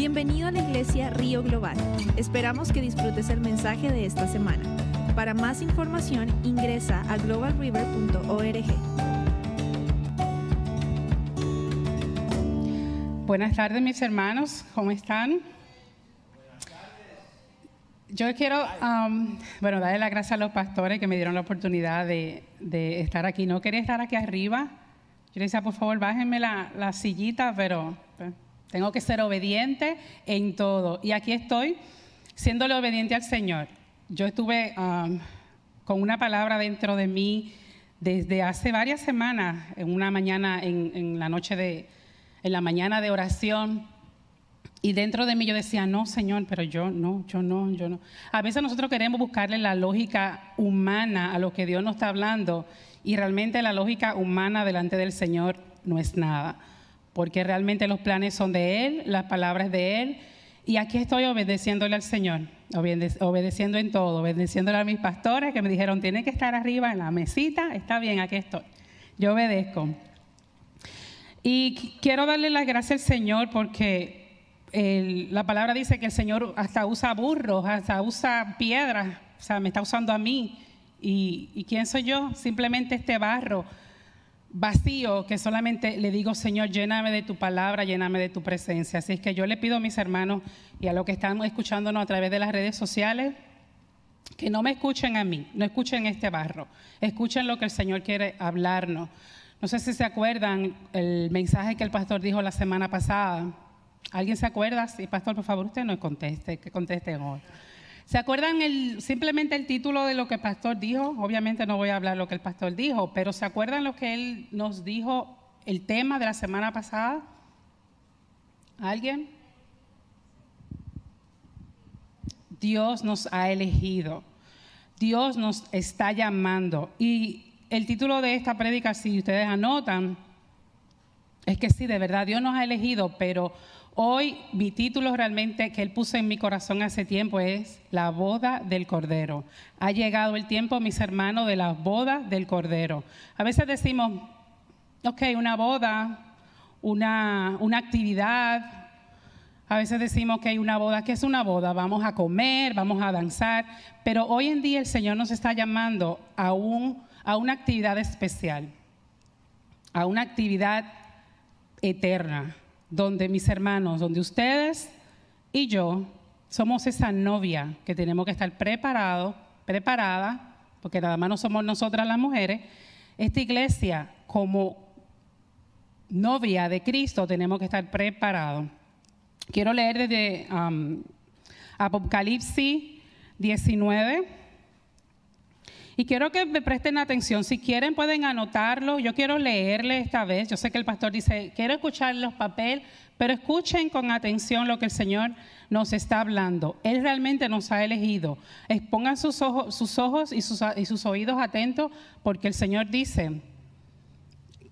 Bienvenido a la iglesia Río Global. Esperamos que disfrutes el mensaje de esta semana. Para más información ingresa a globalriver.org. Buenas tardes mis hermanos, ¿cómo están? Yo quiero, um, bueno, darle las gracias a los pastores que me dieron la oportunidad de, de estar aquí. No quería estar aquí arriba. Yo le decía, por favor, bájenme la, la sillita, pero pues, tengo que ser obediente en todo. Y aquí estoy, siéndole obediente al Señor. Yo estuve um, con una palabra dentro de mí desde hace varias semanas, en una mañana, en, en la noche de, en la mañana de oración y dentro de mí yo decía, no, Señor, pero yo no, yo no, yo no. A veces nosotros queremos buscarle la lógica humana a lo que Dios nos está hablando y realmente la lógica humana delante del Señor no es nada, porque realmente los planes son de Él, las palabras de Él y aquí estoy obedeciéndole al Señor, obedeciendo en todo, obedeciéndole a mis pastores que me dijeron, tiene que estar arriba en la mesita, está bien, aquí estoy. Yo obedezco. Y quiero darle las gracias al Señor porque la palabra dice que el Señor hasta usa burros, hasta usa piedras, o sea, me está usando a mí. ¿Y, quién soy yo? Simplemente este barro vacío que solamente le digo, Señor, lléname de tu palabra, lléname de tu presencia. Así es que yo le pido a mis hermanos y a los que están escuchándonos a través de las redes sociales, que no me escuchen a mí, no escuchen este barro, escuchen lo que el Señor quiere hablarnos. No sé si se acuerdan el mensaje que el pastor dijo la semana pasada ¿Alguien se acuerda? Sí, pastor, por favor, usted no conteste, que conteste hoy. ¿Se acuerdan simplemente el título de lo que el pastor dijo? Obviamente no voy a hablar lo que el pastor dijo, pero ¿se acuerdan lo que él nos dijo, el tema de la semana pasada? ¿Alguien? Dios nos ha elegido. Dios nos está llamando. Y el título de esta prédica, si ustedes anotan, es que sí, de verdad, Dios nos ha elegido, pero Hoy mi título realmente que Él puso en mi corazón hace tiempo es La boda del Cordero. Ha llegado el tiempo, mis hermanos, de la boda del Cordero. A veces decimos, ok, una boda, una, una actividad. A veces decimos que hay una boda. ¿Qué es una boda? Vamos a comer, vamos a danzar. Pero hoy en día el Señor nos está llamando a, un, a una actividad especial, a una actividad eterna donde mis hermanos, donde ustedes y yo somos esa novia que tenemos que estar preparado, preparada, porque nada más no somos nosotras las mujeres, esta iglesia como novia de Cristo tenemos que estar preparados. Quiero leer desde um, Apocalipsis 19 y quiero que me presten atención. Si quieren, pueden anotarlo. Yo quiero leerle esta vez. Yo sé que el pastor dice, quiero escuchar los papeles, pero escuchen con atención lo que el Señor nos está hablando. Él realmente nos ha elegido. Pongan sus ojos, sus ojos y, sus, oídos atentos, porque el Señor dice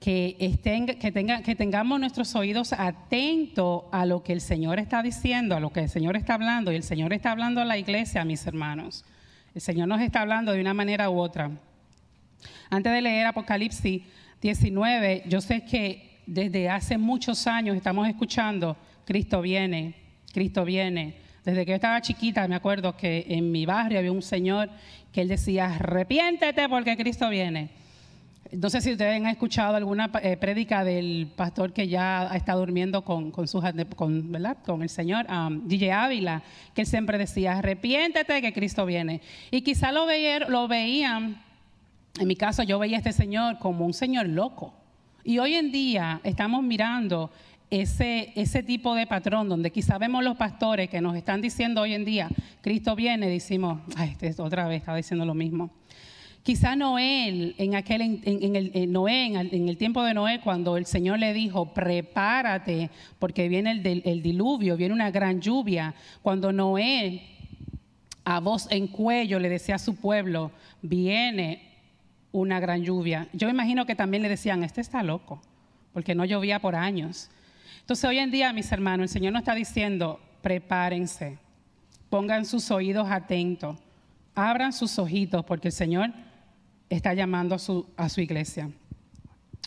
que, tenga, que tengamos nuestros oídos atentos a lo que el Señor está diciendo, a lo que el Señor está hablando. Y el Señor está hablando a la iglesia, mis hermanos. El Señor nos está hablando de una manera u otra. Antes de leer Apocalipsis 19, yo sé que desde hace muchos años estamos escuchando, Cristo viene, Cristo viene. Desde que yo estaba chiquita me acuerdo que en mi barrio había un señor que él decía, arrepiéntete porque Cristo viene. No sé si ustedes han escuchado alguna eh, prédica del pastor que ya está durmiendo con, con, con, con el Señor, um, DJ Ávila, que él siempre decía, arrepiéntete que Cristo viene. Y quizá lo, lo veían, en mi caso yo veía a este Señor como un Señor loco. Y hoy en día estamos mirando ese, ese tipo de patrón donde quizá vemos los pastores que nos están diciendo hoy en día, Cristo viene, decimos, ay, este otra vez está diciendo lo mismo. Quizá Noé, en aquel, en, el, Noé, en el, tiempo de Noé, cuando el Señor le dijo, prepárate, porque viene el, el diluvio, viene una gran lluvia. Cuando Noé, a voz en cuello, le decía a su pueblo, viene una gran lluvia. Yo imagino que también le decían, este está loco, porque no llovía por años. Entonces hoy en día, mis hermanos, el Señor nos está diciendo, prepárense, pongan sus oídos atentos, abran sus ojitos, porque el Señor está llamando a su, a su iglesia.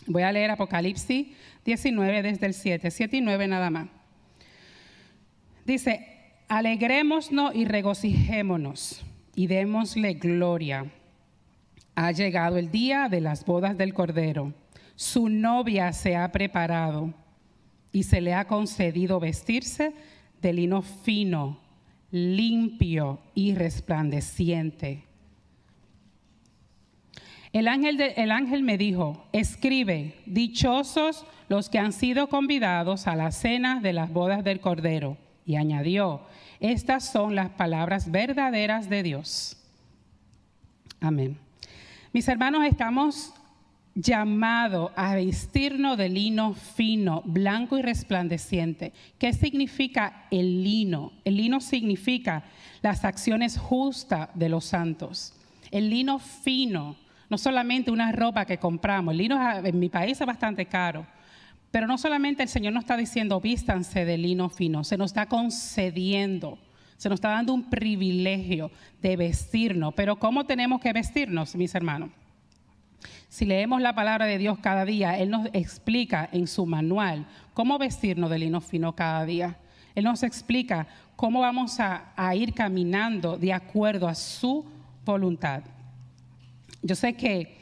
Voy a leer Apocalipsis 19 desde el 7, 7 y 9 nada más. Dice, alegrémonos y regocijémonos y démosle gloria. Ha llegado el día de las bodas del Cordero. Su novia se ha preparado y se le ha concedido vestirse de lino fino, limpio y resplandeciente. El ángel, el ángel me dijo, escribe, dichosos los que han sido convidados a la cena de las bodas del Cordero. Y añadió, estas son las palabras verdaderas de Dios. Amén. Mis hermanos, estamos llamados a vestirnos de lino fino, blanco y resplandeciente. ¿Qué significa el lino? El lino significa las acciones justas de los santos. El lino fino no solamente una ropa que compramos. El lino en mi país es bastante caro. Pero no solamente el Señor nos está diciendo vístanse de lino fino, se nos está concediendo, se nos está dando un privilegio de vestirnos. Pero ¿cómo tenemos que vestirnos, mis hermanos? Si leemos la palabra de Dios cada día, Él nos explica en su manual cómo vestirnos de lino fino cada día. Él nos explica cómo vamos a, a ir caminando de acuerdo a su voluntad. Yo sé que,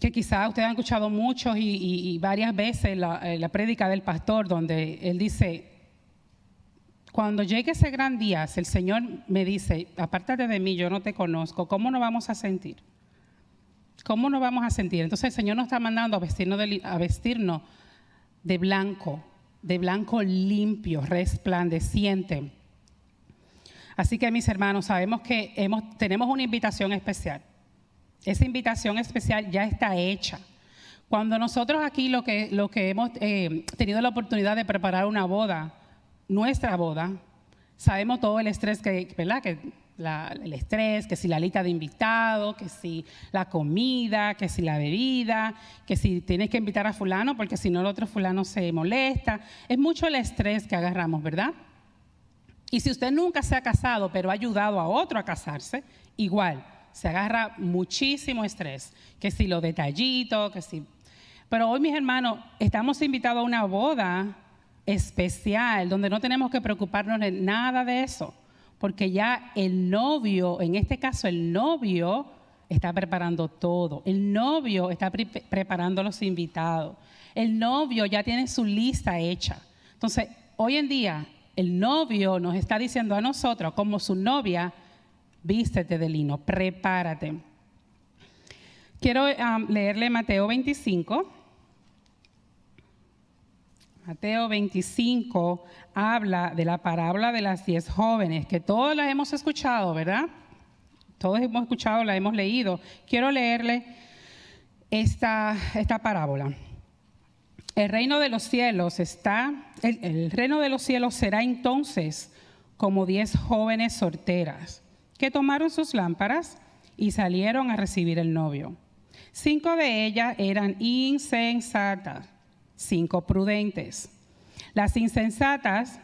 que quizás ustedes han escuchado mucho y, varias veces la, eh, la prédica del pastor donde él dice, cuando llegue ese gran día, el Señor me dice, apártate de mí, yo no te conozco, ¿cómo nos vamos a sentir? ¿Cómo nos vamos a sentir? Entonces el Señor nos está mandando a vestirnos de, a vestirnos de blanco, de blanco limpio, resplandeciente. Así que mis hermanos, sabemos que tenemos una invitación especial. Esa invitación especial ya está hecha. Cuando nosotros aquí lo que, lo que hemos eh, tenido la oportunidad de preparar una boda, nuestra boda, sabemos todo el estrés que, ¿verdad? Que el estrés, que si la lista de invitados, que si la comida, que si la bebida, que si tienes que invitar a fulano porque si no el otro fulano se molesta. Es mucho el estrés que agarramos, ¿verdad? Y si usted nunca se ha casado, pero ha ayudado a otro a casarse, igual, se agarra muchísimo estrés, que si lo detallito, que si... Pero hoy, mis hermanos, estamos invitados a una boda especial, donde no tenemos que preocuparnos de nada de eso, porque ya el novio, en este caso el novio, está preparando todo. El novio está preparando los invitados. El novio ya tiene su lista hecha. Entonces, hoy en día el novio nos está diciendo a nosotros, como su novia, vístete de lino, prepárate. Quiero um, leerle Mateo 25. Mateo 25 habla de la parábola de las diez jóvenes, que todos la hemos escuchado, ¿verdad? Todos hemos escuchado, la hemos leído. Quiero leerle esta, esta parábola. El reino de los cielos está, el, reino de los cielos será entonces como diez jóvenes solteras que tomaron sus lámparas y salieron a recibir el novio. Cinco de ellas eran insensatas, cinco prudentes. Las insensatas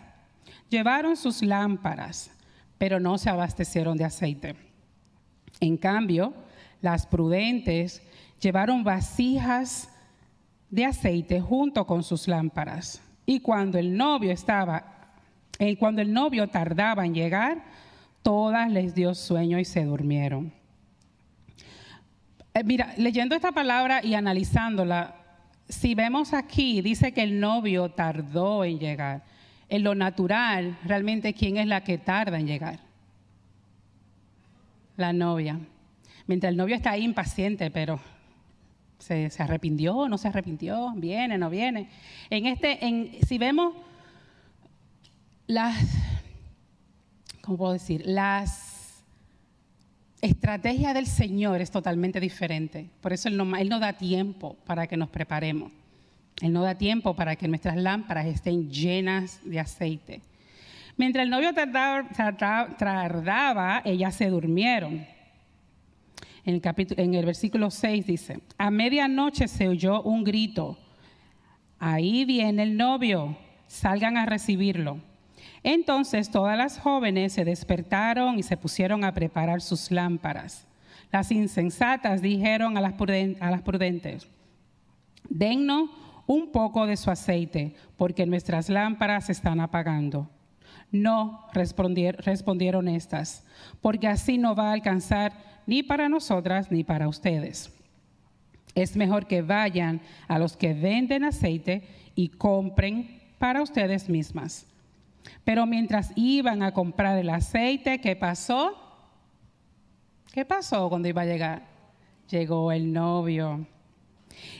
llevaron sus lámparas, pero no se abastecieron de aceite. En cambio, las prudentes llevaron vasijas de aceite junto con sus lámparas. Y cuando el novio estaba, eh, cuando el novio tardaba en llegar, todas les dio sueño y se durmieron. Eh, mira, leyendo esta palabra y analizándola, si vemos aquí, dice que el novio tardó en llegar. En lo natural, realmente, ¿quién es la que tarda en llegar? La novia. Mientras el novio está ahí impaciente, pero ¿Se, arrepintió? ¿No se arrepintió? ¿Viene? ¿No viene? En este, en, si vemos las, ¿cómo puedo decir? Las estrategias del Señor es totalmente diferente. Por eso Él no, él no da tiempo para que nos preparemos. Él no da tiempo para que nuestras lámparas estén llenas de aceite. Mientras el novio tardaba ellas se durmieron en el, capítulo, en el versículo 6 dice, a medianoche se oyó un grito, ahí viene el novio, salgan a recibirlo. Entonces todas las jóvenes se despertaron y se pusieron a preparar sus lámparas. Las insensatas dijeron a las, prudentes, dennos un poco de su aceite, porque nuestras lámparas se están apagando. No, respondieron estas, porque así no va a alcanzar ni para nosotras ni para ustedes. Es mejor que vayan a los que venden aceite y compren para ustedes mismas. Pero mientras iban a comprar el aceite, ¿qué pasó? ¿Qué pasó cuando iba a llegar? Llegó el novio.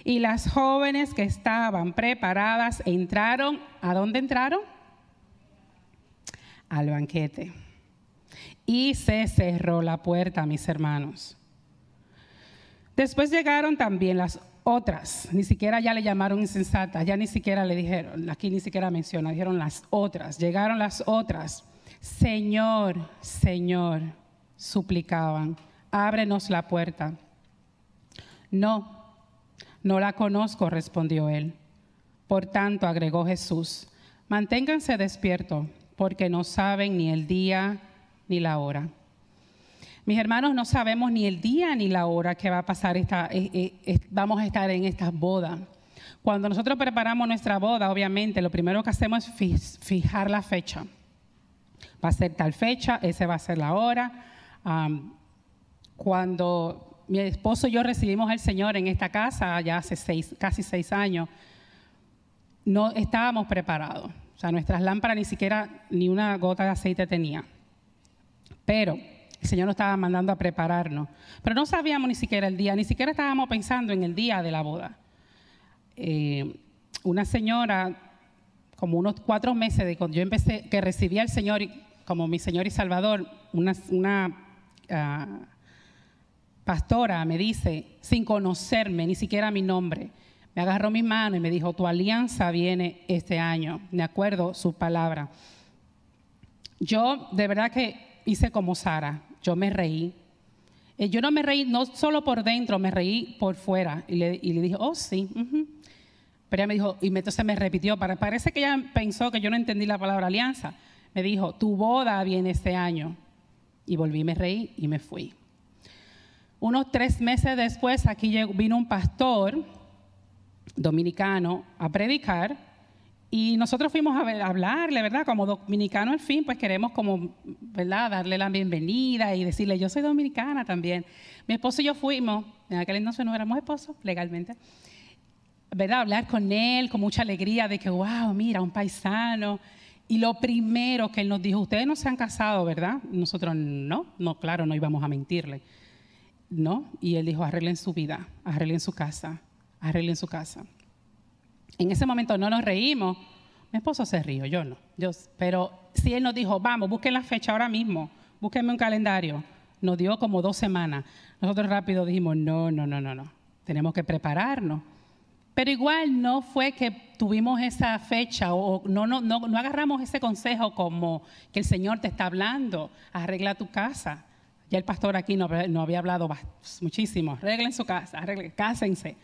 Y las jóvenes que estaban preparadas entraron, ¿a dónde entraron? Al banquete. Y se cerró la puerta, mis hermanos. Después llegaron también las otras, ni siquiera ya le llamaron insensatas, ya ni siquiera le dijeron, aquí ni siquiera menciona, dijeron las otras, llegaron las otras. Señor, Señor, suplicaban, ábrenos la puerta. No, no la conozco, respondió él. Por tanto, agregó Jesús, manténganse despiertos, porque no saben ni el día ni la hora. Mis hermanos, no sabemos ni el día ni la hora que va a pasar esta, eh, eh, vamos a estar en estas bodas. Cuando nosotros preparamos nuestra boda, obviamente, lo primero que hacemos es fijar la fecha. Va a ser tal fecha, esa va a ser la hora. cuando mi esposo y yo recibimos al Señor en esta casa ya hace seis, casi seis años, no estábamos preparados. O sea, nuestras lámparas ni siquiera ni una gota de aceite tenía. Pero el Señor nos estaba mandando a prepararnos. Pero no sabíamos ni siquiera el día, ni siquiera estábamos pensando en el día de la boda. Eh, una señora, como unos cuatro meses de cuando yo empecé, que recibía al Señor como mi Señor y Salvador, una, ah, pastora me dice, sin conocerme, ni siquiera mi nombre, me agarró mi mano y me dijo, tu alianza viene este año. Me acuerdo su palabra. Yo de verdad que hice como Sara, yo me reí. Eh, yo no me reí, no solo por dentro, me reí por fuera. Y le, dije, oh, sí. Pero ella me dijo, y entonces me repitió, parece que ella pensó que yo no entendí la palabra alianza. Me dijo, tu boda viene este año. Y volví, me reí y me fui. Unos tres meses después, aquí vino un pastor dominicano a predicar y nosotros fuimos a, hablarle, ¿verdad? Como dominicano al fin, pues queremos como, ¿verdad? Darle la bienvenida y decirle, yo soy dominicana también. Mi esposo y yo fuimos, en aquel entonces no éramos esposos legalmente, ¿verdad? Hablar con él con mucha alegría de que, wow, mira, un paisano. Y lo primero que él nos dijo, ustedes no se han casado, ¿verdad? Nosotros no, no, claro, no íbamos a mentirle. ¿no? Y él dijo, arreglen su vida, arreglen su casa, arreglen su casa. En ese momento no nos reímos. Mi esposo se rió, yo no. Yo, pero si él nos dijo, vamos, busquen la fecha ahora mismo, búsquenme un calendario. Nos dio como dos semanas. Nosotros rápido dijimos, no, no, no, no, no. Tenemos que prepararnos. Pero igual no fue que tuvimos esa fecha o no, no, no, no agarramos ese consejo como que el Señor te está hablando, arregla tu casa. Ya el pastor aquí no, había hablado muchísimo. Arreglen su casa, arreglen, cásense.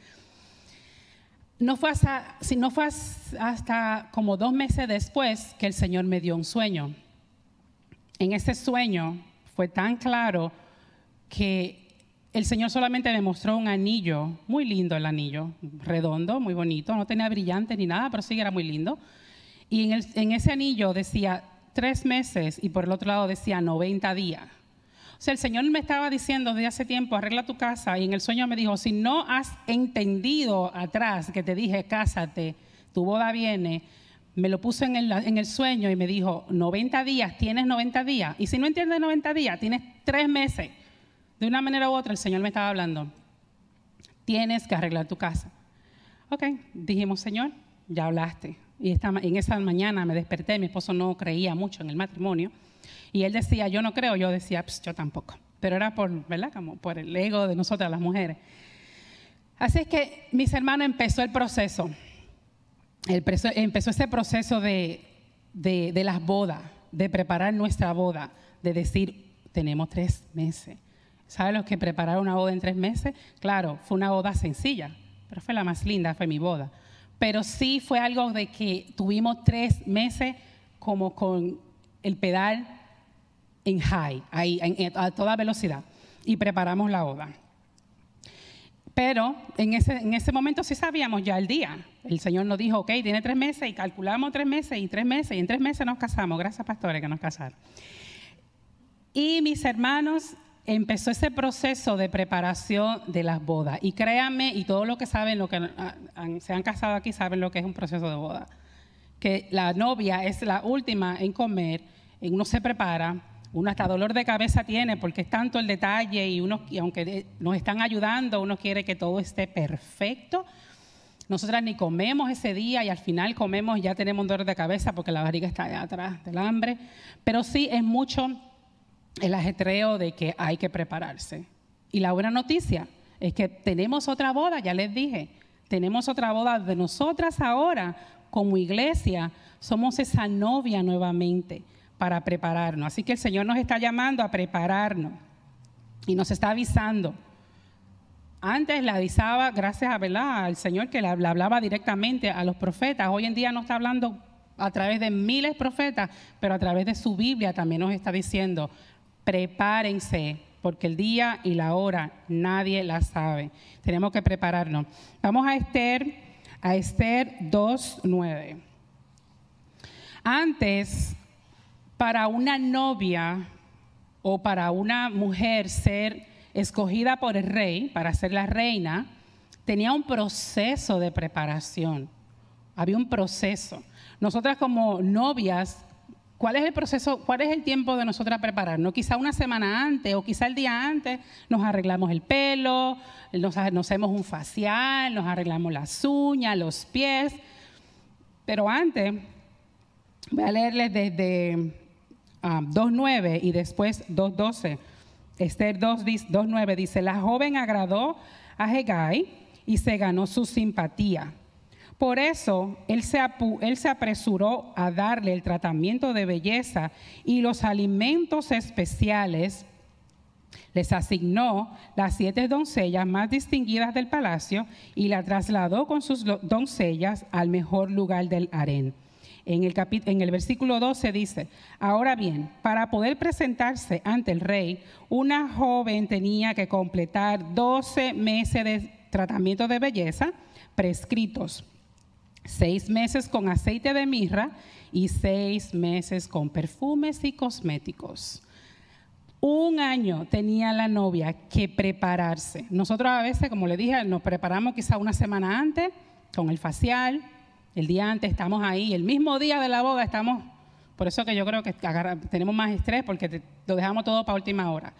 No fue, hasta, no fue hasta como dos meses después que el Señor me dio un sueño. En ese sueño fue tan claro que el Señor solamente me mostró un anillo, muy lindo el anillo, redondo, muy bonito, no tenía brillantes ni nada, pero sí era muy lindo. Y en, en ese anillo decía tres meses y por el otro lado decía 90 días. Sea, el Señor me estaba diciendo desde hace tiempo, arregla tu casa, y en el sueño me dijo, si no has entendido atrás que te dije, cásate, tu boda viene, me lo puso en el, en el sueño y me dijo, 90 días, tienes 90 días, y si no entiendes 90 días, tienes tres meses. De una manera u otra, el Señor me estaba hablando, tienes que arreglar tu casa. Ok, dijimos, Señor, ya hablaste. Y esta, en esa mañana me desperté, mi esposo no creía mucho en el matrimonio. Y él decía, yo no creo, yo decía, yo tampoco. Pero era por, ¿verdad? Como por el ego de nosotras las mujeres. Así es que, mis hermanos, empezó el proceso. empezó ese proceso de, de, de las bodas, de preparar nuestra boda, de decir, tenemos tres meses. ¿Saben los que prepararon una boda en tres meses? Claro, fue una boda sencilla, pero fue la más linda, fue mi boda. Pero sí fue algo de que tuvimos tres meses como con el pedal en high, ahí, a toda velocidad, y preparamos la boda. Pero en ese, en ese momento sí sabíamos ya el día. El Señor nos dijo, ok, tiene tres meses y calculamos tres meses y tres meses y en tres meses nos casamos. Gracias, pastores, que nos casaron. Y mis hermanos, empezó ese proceso de preparación de las bodas. Y créanme, y todos los que saben, lo que se han casado aquí, saben lo que es un proceso de boda. Que la novia es la última en comer, uno se prepara, uno hasta dolor de cabeza tiene porque es tanto el detalle y, uno, y aunque nos están ayudando, uno quiere que todo esté perfecto. Nosotras ni comemos ese día y al final comemos y ya tenemos dolor de cabeza porque la barriga está allá atrás del hambre. Pero sí es mucho el ajetreo de que hay que prepararse. Y la buena noticia es que tenemos otra boda, ya les dije, tenemos otra boda de nosotras ahora como iglesia, somos esa novia nuevamente para prepararnos. Así que el Señor nos está llamando a prepararnos y nos está avisando. Antes le avisaba, gracias a ¿verdad? al Señor que le hablaba directamente a los profetas. Hoy en día no está hablando a través de miles de profetas, pero a través de su Biblia también nos está diciendo, prepárense, porque el día y la hora nadie la sabe. Tenemos que prepararnos. Vamos a Esther, a Esther 2.9. Antes, para una novia o para una mujer ser escogida por el rey para ser la reina, tenía un proceso de preparación. Había un proceso. Nosotras como novias ¿Cuál es el proceso, cuál es el tiempo de nosotras prepararnos? Quizá una semana antes o quizá el día antes nos arreglamos el pelo, nos, hacemos un facial, nos arreglamos las uñas, los pies. Pero antes, voy a leerles desde 2.9 ah, y después 2.12. Esther 2.9 dice, la joven agradó a Hegai y se ganó su simpatía. Por eso él se, apresuró a darle el tratamiento de belleza y los alimentos especiales les asignó las siete doncellas más distinguidas del palacio y la trasladó con sus doncellas al mejor lugar del harén. En el, en el versículo 12 dice, ahora bien, para poder presentarse ante el rey, una joven tenía que completar 12 meses de tratamiento de belleza prescritos seis meses con aceite de mirra y seis meses con perfumes y cosméticos. Un año tenía la novia que prepararse. Nosotros a veces, como le dije, nos preparamos quizá una semana antes con el facial, el día antes estamos ahí, el mismo día de la boda estamos, por eso que yo creo que tenemos más estrés porque lo dejamos todo para última hora.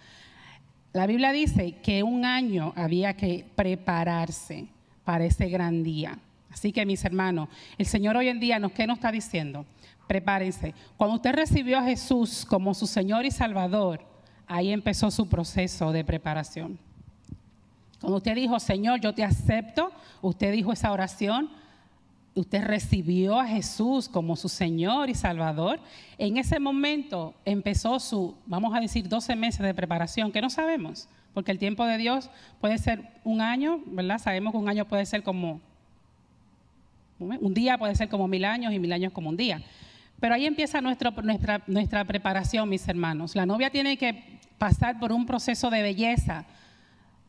La Biblia dice que un año había que prepararse para ese gran día. Así que mis hermanos, el Señor hoy en día, ¿qué nos está diciendo? Prepárense. Cuando usted recibió a Jesús como su Señor y Salvador, ahí empezó su proceso de preparación. Cuando usted dijo, Señor, yo te acepto, usted dijo esa oración, usted recibió a Jesús como su Señor y Salvador, en ese momento empezó su, vamos a decir, 12 meses de preparación, que no sabemos, porque el tiempo de Dios puede ser un año, ¿verdad? Sabemos que un año puede ser como un día puede ser como mil años y mil años como un día. Pero ahí empieza nuestra, nuestra preparación, mis hermanos. La novia tiene que pasar por un proceso de belleza,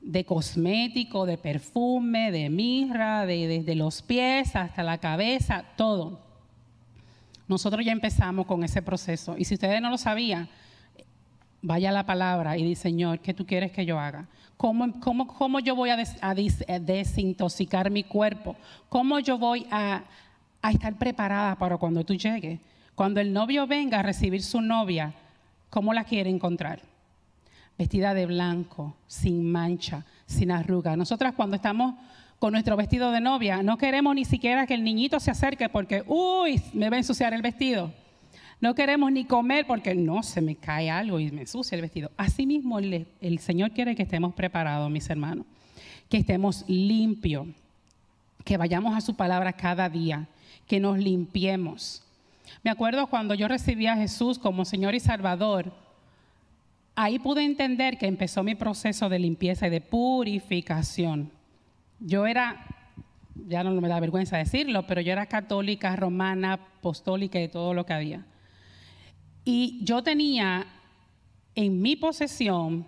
de cosmético, de perfume, de mirra, de, desde los pies hasta la cabeza, todo. Nosotros ya empezamos con ese proceso. Y si ustedes no lo sabían, vaya la palabra y dice, Señor, ¿qué tú quieres que yo haga? ¿Cómo, cómo, cómo yo voy a, desintoxicar mi cuerpo? ¿Cómo yo voy a, a estar preparada para cuando tú llegues? Cuando el novio venga a recibir su novia, ¿cómo la quiere encontrar? Vestida de blanco, sin mancha, sin arruga. Nosotras cuando estamos con nuestro vestido de novia, no queremos ni siquiera que el niñito se acerque porque, uy, me va a ensuciar el vestido. No queremos ni comer porque no se me cae algo y me sucia el vestido. Asimismo, el, el Señor quiere que estemos preparados, mis hermanos, que estemos limpios, que vayamos a su palabra cada día, que nos limpiemos. Me acuerdo cuando yo recibí a Jesús como Señor y Salvador, ahí pude entender que empezó mi proceso de limpieza y de purificación. Yo era, ya no me da vergüenza decirlo, pero yo era católica, romana, apostólica y todo lo que había. Y yo tenía en mi posesión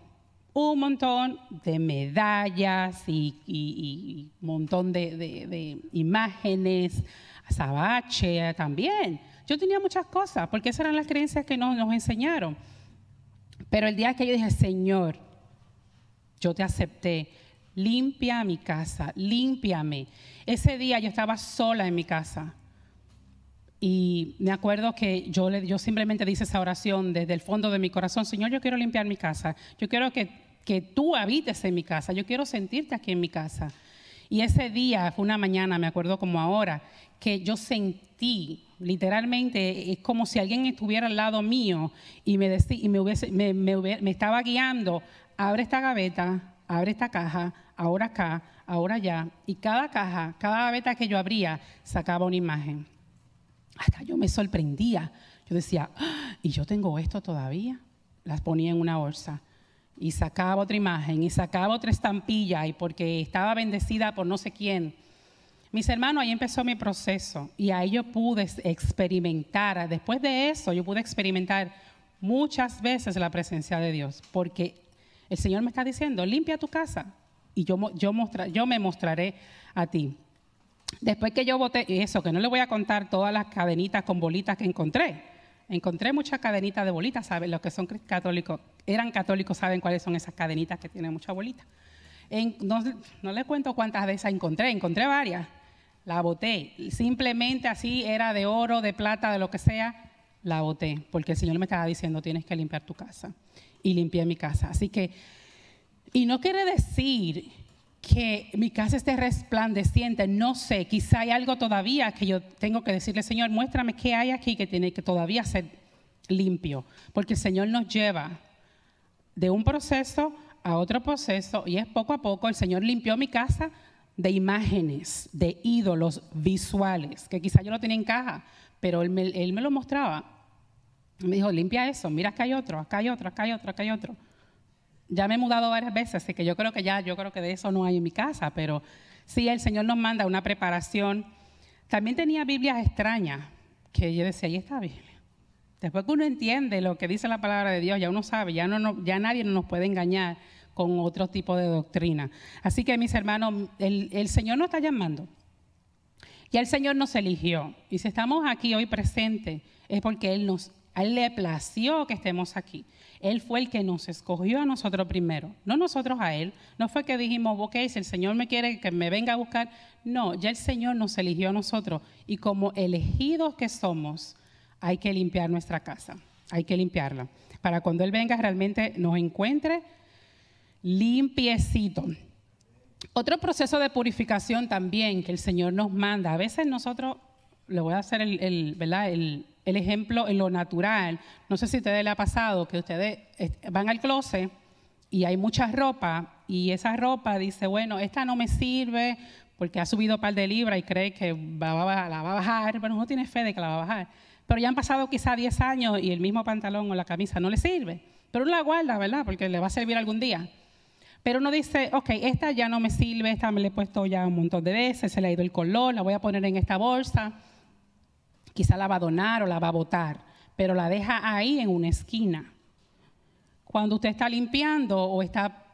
un montón de medallas y, un montón de, imágenes, azabache también. Yo tenía muchas cosas, porque esas eran las creencias que nos enseñaron. Pero el día que yo dije, Señor, yo te acepté, limpia mi casa, límpiame. Ese día yo estaba sola en mi casa. Y me acuerdo que yo, yo simplemente dice esa oración desde el fondo de mi corazón, Señor, yo quiero limpiar mi casa, yo quiero que, que tú habites en mi casa, yo quiero sentirte aquí en mi casa. Y ese día, fue una mañana, me acuerdo como ahora, que yo sentí, literalmente, es como si alguien estuviera al lado mío y me, y me, hubiese, me, me, estaba guiando, abre esta gaveta, abre esta caja, ahora acá, ahora allá. Y cada caja, cada gaveta que yo abría, sacaba una imagen. Hasta yo me sorprendía. Yo decía, ah, ¿y yo tengo esto todavía? Las ponía en una bolsa y sacaba otra imagen y sacaba otra estampilla y porque estaba bendecida por no sé quién. Mis hermanos, ahí empezó mi proceso y ahí yo pude experimentar, después de eso yo pude experimentar muchas veces la presencia de Dios, porque el Señor me está diciendo, limpia tu casa y yo, yo, yo me mostraré a ti. Después que yo voté eso, que no le voy a contar todas las cadenitas con bolitas que encontré, encontré muchas cadenitas de bolitas, ¿saben? Los que son católicos, eran católicos, saben cuáles son esas cadenitas que tienen muchas bolitas. no, no les cuento cuántas de esas encontré, encontré varias. La boté. Simplemente así era de oro, de plata, de lo que sea, la boté. Porque el Señor me estaba diciendo, tienes que limpiar tu casa. Y limpié mi casa. Así que, y no quiere decir que mi casa esté resplandeciente, no sé, quizá hay algo todavía que yo tengo que decirle, Señor, muéstrame qué hay aquí que tiene que todavía ser limpio, porque el Señor nos lleva de un proceso a otro proceso y es poco a poco, el Señor limpió mi casa de imágenes, de ídolos visuales, que quizá yo lo tenía en caja, pero él me, él me lo mostraba. Me dijo, limpia eso, mira acá hay otro, acá hay otro, acá hay otro, acá hay otro ya me he mudado varias veces, así que yo creo que ya, yo creo que de eso no hay en mi casa, pero sí, el Señor nos manda una preparación. También tenía Biblias extrañas, que yo decía, ahí está Biblia. Después que uno entiende lo que dice la palabra de Dios, ya uno sabe, ya, no, ya nadie nos puede engañar con otro tipo de doctrina. Así que mis hermanos, el, Señor nos está llamando. Y el Señor nos eligió. Y si estamos aquí hoy presentes, es porque Él nos a Él le plació que estemos aquí. Él fue el que nos escogió a nosotros primero, no nosotros a Él. No fue que dijimos, ok, si el Señor me quiere que me venga a buscar. No, ya el Señor nos eligió a nosotros. Y como elegidos que somos, hay que limpiar nuestra casa, hay que limpiarla. Para cuando Él venga realmente nos encuentre limpiecito. Otro proceso de purificación también que el Señor nos manda. A veces nosotros, le voy a hacer el, ¿verdad? el ejemplo en lo natural. No sé si a ustedes les ha pasado que ustedes van al closet y hay mucha ropa y esa ropa dice, bueno, esta no me sirve porque ha subido un par de libras y cree que va la va a bajar, pero no tiene fe de que la va a bajar. Pero ya han pasado quizá 10 años y el mismo pantalón o la camisa no le sirve. Pero uno la guarda, ¿verdad? Porque le va a servir algún día. Pero uno dice, ok, esta ya no me sirve, esta me la he puesto ya un montón de veces, se le ha ido el color, la voy a poner en esta bolsa quizá la va a donar o la va a botar, pero la deja ahí en una esquina. Cuando usted está limpiando o está,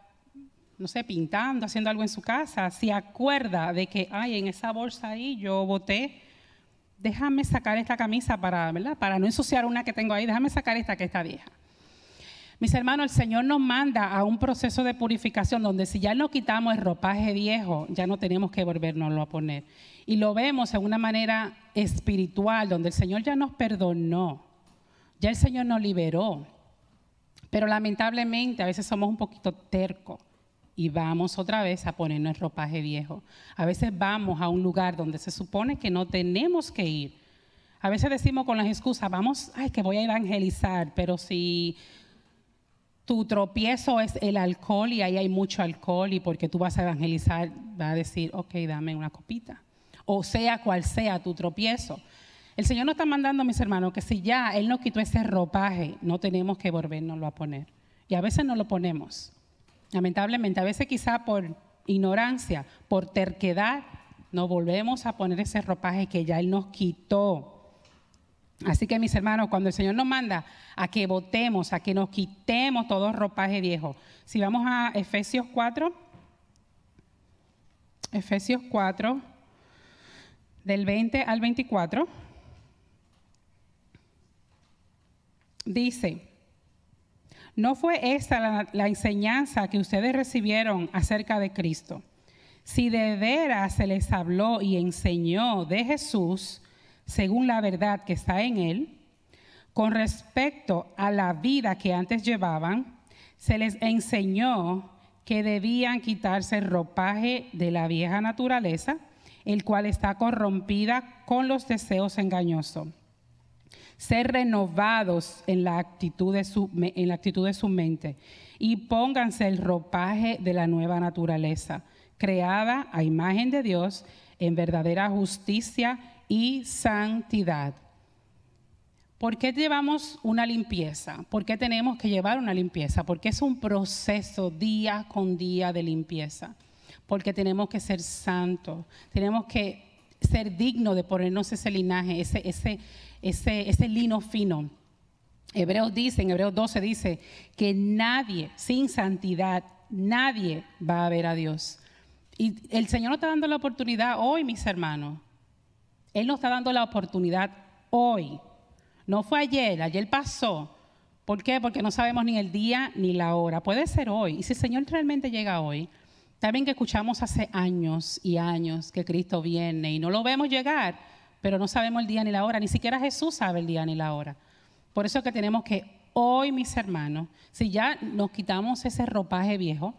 no sé, pintando, haciendo algo en su casa, se acuerda de que, ay, en esa bolsa ahí yo boté, déjame sacar esta camisa para, ¿verdad? Para no ensuciar una que tengo ahí, déjame sacar esta que está vieja. Mis hermanos, el Señor nos manda a un proceso de purificación donde si ya no quitamos el ropaje viejo, ya no tenemos que volvernoslo a poner. Y lo vemos en una manera espiritual, donde el Señor ya nos perdonó, ya el Señor nos liberó. Pero lamentablemente a veces somos un poquito tercos y vamos otra vez a ponernos ropaje viejo. A veces vamos a un lugar donde se supone que no tenemos que ir. A veces decimos con las excusas, vamos, ay, que voy a evangelizar, pero si tu tropiezo es el alcohol y ahí hay mucho alcohol y porque tú vas a evangelizar, va a decir, ok, dame una copita o sea cual sea tu tropiezo. El Señor nos está mandando, mis hermanos, que si ya Él nos quitó ese ropaje, no tenemos que volvernoslo a poner. Y a veces no lo ponemos. Lamentablemente, a veces quizá por ignorancia, por terquedad, no volvemos a poner ese ropaje que ya Él nos quitó. Así que mis hermanos, cuando el Señor nos manda a que votemos, a que nos quitemos todo ropaje viejo. Si vamos a Efesios 4, Efesios 4, del 20 al 24, dice, no fue esta la, la, enseñanza que ustedes recibieron acerca de Cristo. Si de veras se les habló y enseñó de Jesús, según la verdad que está en él, con respecto a la vida que antes llevaban, se les enseñó que debían quitarse el ropaje de la vieja naturaleza, el cual está corrompida con los deseos engañosos. Ser renovados en la actitud de su, en la actitud de su mente y pónganse el ropaje de la nueva naturaleza, creada a imagen de Dios en verdadera justicia y santidad. ¿Por qué llevamos una limpieza? ¿Por qué tenemos que llevar una limpieza? Porque es un proceso día con día de limpieza. Porque tenemos que ser santos, tenemos que ser dignos de ponernos ese linaje, ese, ese, ese, ese lino fino. Hebreos dice, en Hebreos 12 dice que nadie sin santidad, nadie va a ver a Dios. Y el Señor nos está dando la oportunidad hoy, mis hermanos, él nos está dando la oportunidad hoy. No fue ayer, ayer pasó. ¿Por qué? Porque no sabemos ni el día ni la hora. Puede ser hoy. Y si el Señor realmente llega hoy, también que escuchamos hace años y años que Cristo viene y no lo vemos llegar, pero no sabemos el día ni la hora. Ni siquiera Jesús sabe el día ni la hora. Por eso es que tenemos que hoy, mis hermanos, si ya nos quitamos ese ropaje viejo,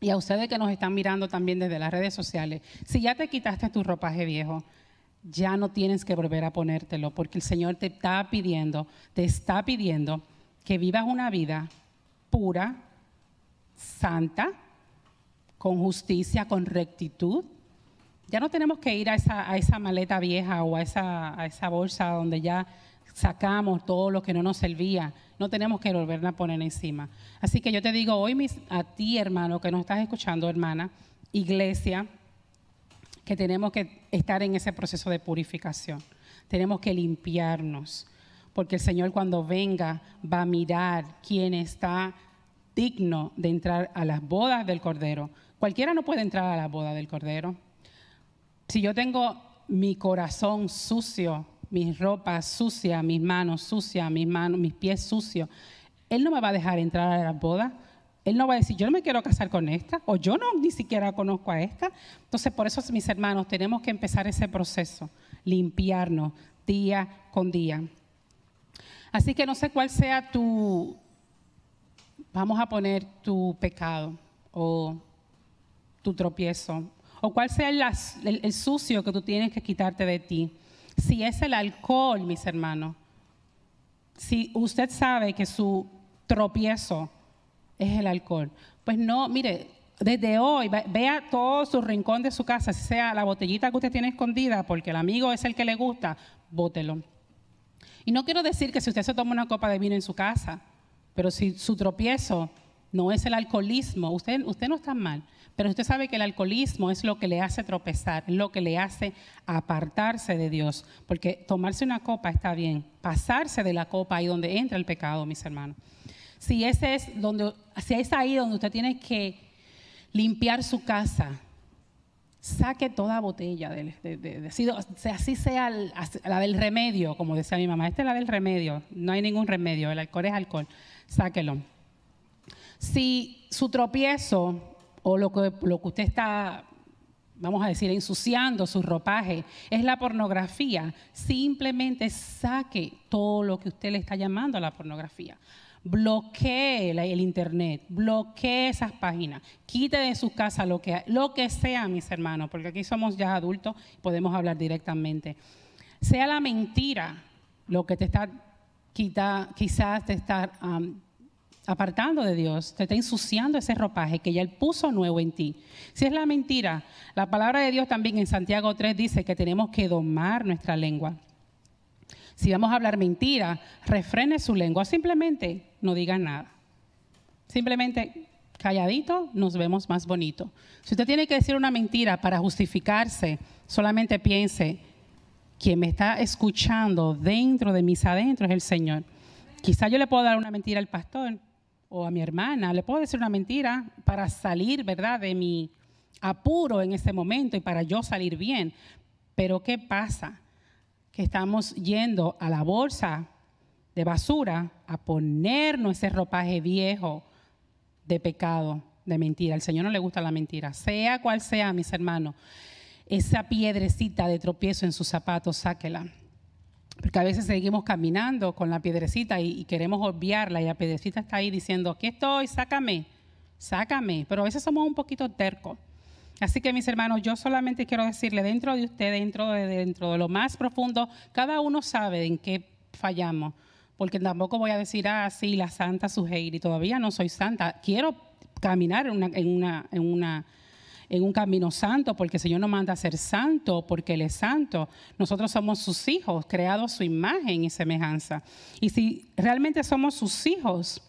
y a ustedes que nos están mirando también desde las redes sociales, si ya te quitaste tu ropaje viejo, ya no tienes que volver a ponértelo, porque el Señor te está pidiendo, te está pidiendo que vivas una vida pura, santa, con justicia, con rectitud. Ya no tenemos que ir a esa, a esa maleta vieja o a esa, a esa bolsa donde ya sacamos todo lo que no nos servía. No tenemos que volverla a poner encima. Así que yo te digo hoy a ti, hermano, que nos estás escuchando, hermana, iglesia, que tenemos que estar en ese proceso de purificación. Tenemos que limpiarnos, porque el Señor cuando venga va a mirar quién está digno de entrar a las bodas del Cordero. Cualquiera no puede entrar a la boda del Cordero. Si yo tengo mi corazón sucio, mis ropas sucias, mis manos sucias, mis mis pies sucios, Él no me va a dejar entrar a la boda él no va a decir, yo no me quiero casar con esta, o yo no ni siquiera conozco a esta. Entonces, por eso, mis hermanos, tenemos que empezar ese proceso, limpiarnos día con día. Así que no sé cuál sea tu, vamos a poner tu pecado o tu tropiezo, o cuál sea el, el sucio que tú tienes que quitarte de ti. Si es el alcohol, mis hermanos, si usted sabe que su tropiezo es el alcohol. Pues no, mire, desde hoy vea todo su rincón de su casa, sea la botellita que usted tiene escondida, porque el amigo es el que le gusta, bótelo. Y no quiero decir que si usted se toma una copa de vino en su casa, pero si su tropiezo no es el alcoholismo, usted, usted no está mal, pero usted sabe que el alcoholismo es lo que le hace tropezar, es lo que le hace apartarse de Dios, porque tomarse una copa está bien, pasarse de la copa ahí donde entra el pecado, mis hermanos si ese es donde, si es ahí donde usted tiene que limpiar su casa, saque toda botella, de, así sea la del remedio, como decía mi mamá, esta es la del remedio, no hay ningún remedio, el alcohol es alcohol, sáquelo. Si su tropiezo o lo que, lo que usted está, vamos a decir, ensuciando su ropaje es la pornografía, simplemente saque todo lo que usted le está llamando a la pornografía bloquee el internet, bloquee esas páginas, quite de su casa lo que, lo que sea, mis hermanos, porque aquí somos ya adultos, podemos hablar directamente. Sea la mentira lo que te está quita, quizás te está apartando de Dios, te está ensuciando ese ropaje que ya Él puso nuevo en ti. Si es la mentira, la palabra de Dios también en Santiago 3 dice que tenemos que domar nuestra lengua. Si vamos a hablar mentira, refrene su lengua, simplemente no diga nada. Simplemente calladito nos vemos más bonito. Si usted tiene que decir una mentira para justificarse, solamente piense, quien me está escuchando dentro de mis adentros es el Señor. Quizá yo le puedo dar una mentira al pastor o a mi hermana, le puedo decir una mentira para salir, ¿verdad?, de mi apuro en ese momento y para yo salir bien. Pero ¿qué pasa? Que estamos yendo a la bolsa de basura a ponernos ese ropaje viejo de pecado, de mentira. Al Señor no le gusta la mentira, sea cual sea, mis hermanos. Esa piedrecita de tropiezo en sus zapatos, sáquela. Porque a veces seguimos caminando con la piedrecita y, queremos obviarla y la piedrecita está ahí diciendo, aquí estoy, sácame, sácame. Pero a veces somos un poquito tercos. Así que mis hermanos, yo solamente quiero decirle, dentro de usted, dentro de, dentro de lo más profundo, cada uno sabe en qué fallamos. Porque tampoco voy a decir, ah, la santa y todavía no soy santa. Quiero caminar en, un camino santo, porque el Señor nos manda ser santo, porque Él es santo. Nosotros somos sus hijos, creados su imagen y semejanza. Y si realmente somos sus hijos,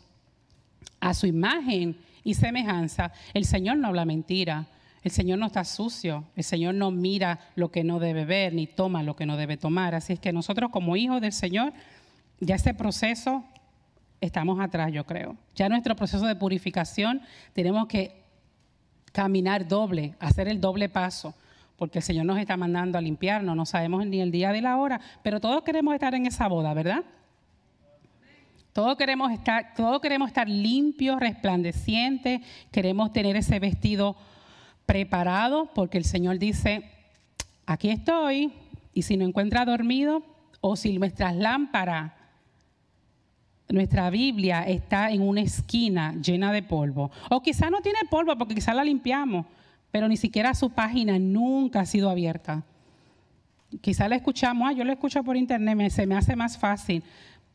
a su imagen y semejanza, el Señor no habla mentira. El Señor no está sucio, el Señor no mira lo que no debe ver ni toma lo que no debe tomar. Así es que nosotros como hijos del Señor, ya ese proceso estamos atrás, yo creo. Ya nuestro proceso de purificación tenemos que caminar doble, hacer el doble paso, porque el Señor nos está mandando a limpiarnos, no sabemos ni el día ni la hora, pero todos queremos estar en esa boda, ¿verdad? Todos queremos estar, todos queremos estar limpios, resplandecientes, queremos tener ese vestido preparado porque el Señor dice, aquí estoy, y si no encuentra dormido, o si nuestras lámparas, nuestra Biblia está en una esquina llena de polvo, o quizá no tiene polvo porque quizá la limpiamos, pero ni siquiera su página nunca ha sido abierta. Quizá la escuchamos, ah, yo lo escucho por internet, se me hace más fácil,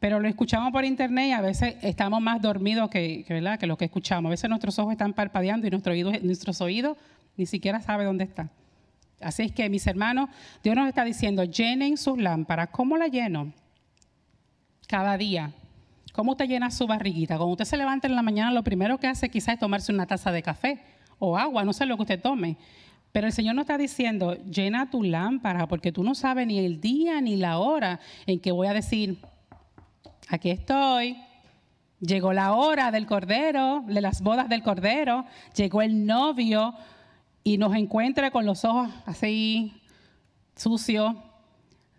pero lo escuchamos por internet y a veces estamos más dormidos que, ¿verdad? que lo que escuchamos. A veces nuestros ojos están parpadeando y nuestro oído, nuestros oídos ni siquiera sabe dónde está. Así es que, mis hermanos, Dios nos está diciendo, llenen sus lámparas. ¿Cómo la lleno? Cada día. ¿Cómo usted llena su barriguita? Cuando usted se levanta en la mañana, lo primero que hace quizás es tomarse una taza de café o agua, no sé lo que usted tome. Pero el Señor nos está diciendo, llena tu lámpara, porque tú no sabes ni el día ni la hora en que voy a decir, aquí estoy, llegó la hora del Cordero, de las bodas del Cordero, llegó el novio, y nos encuentre con los ojos así sucios,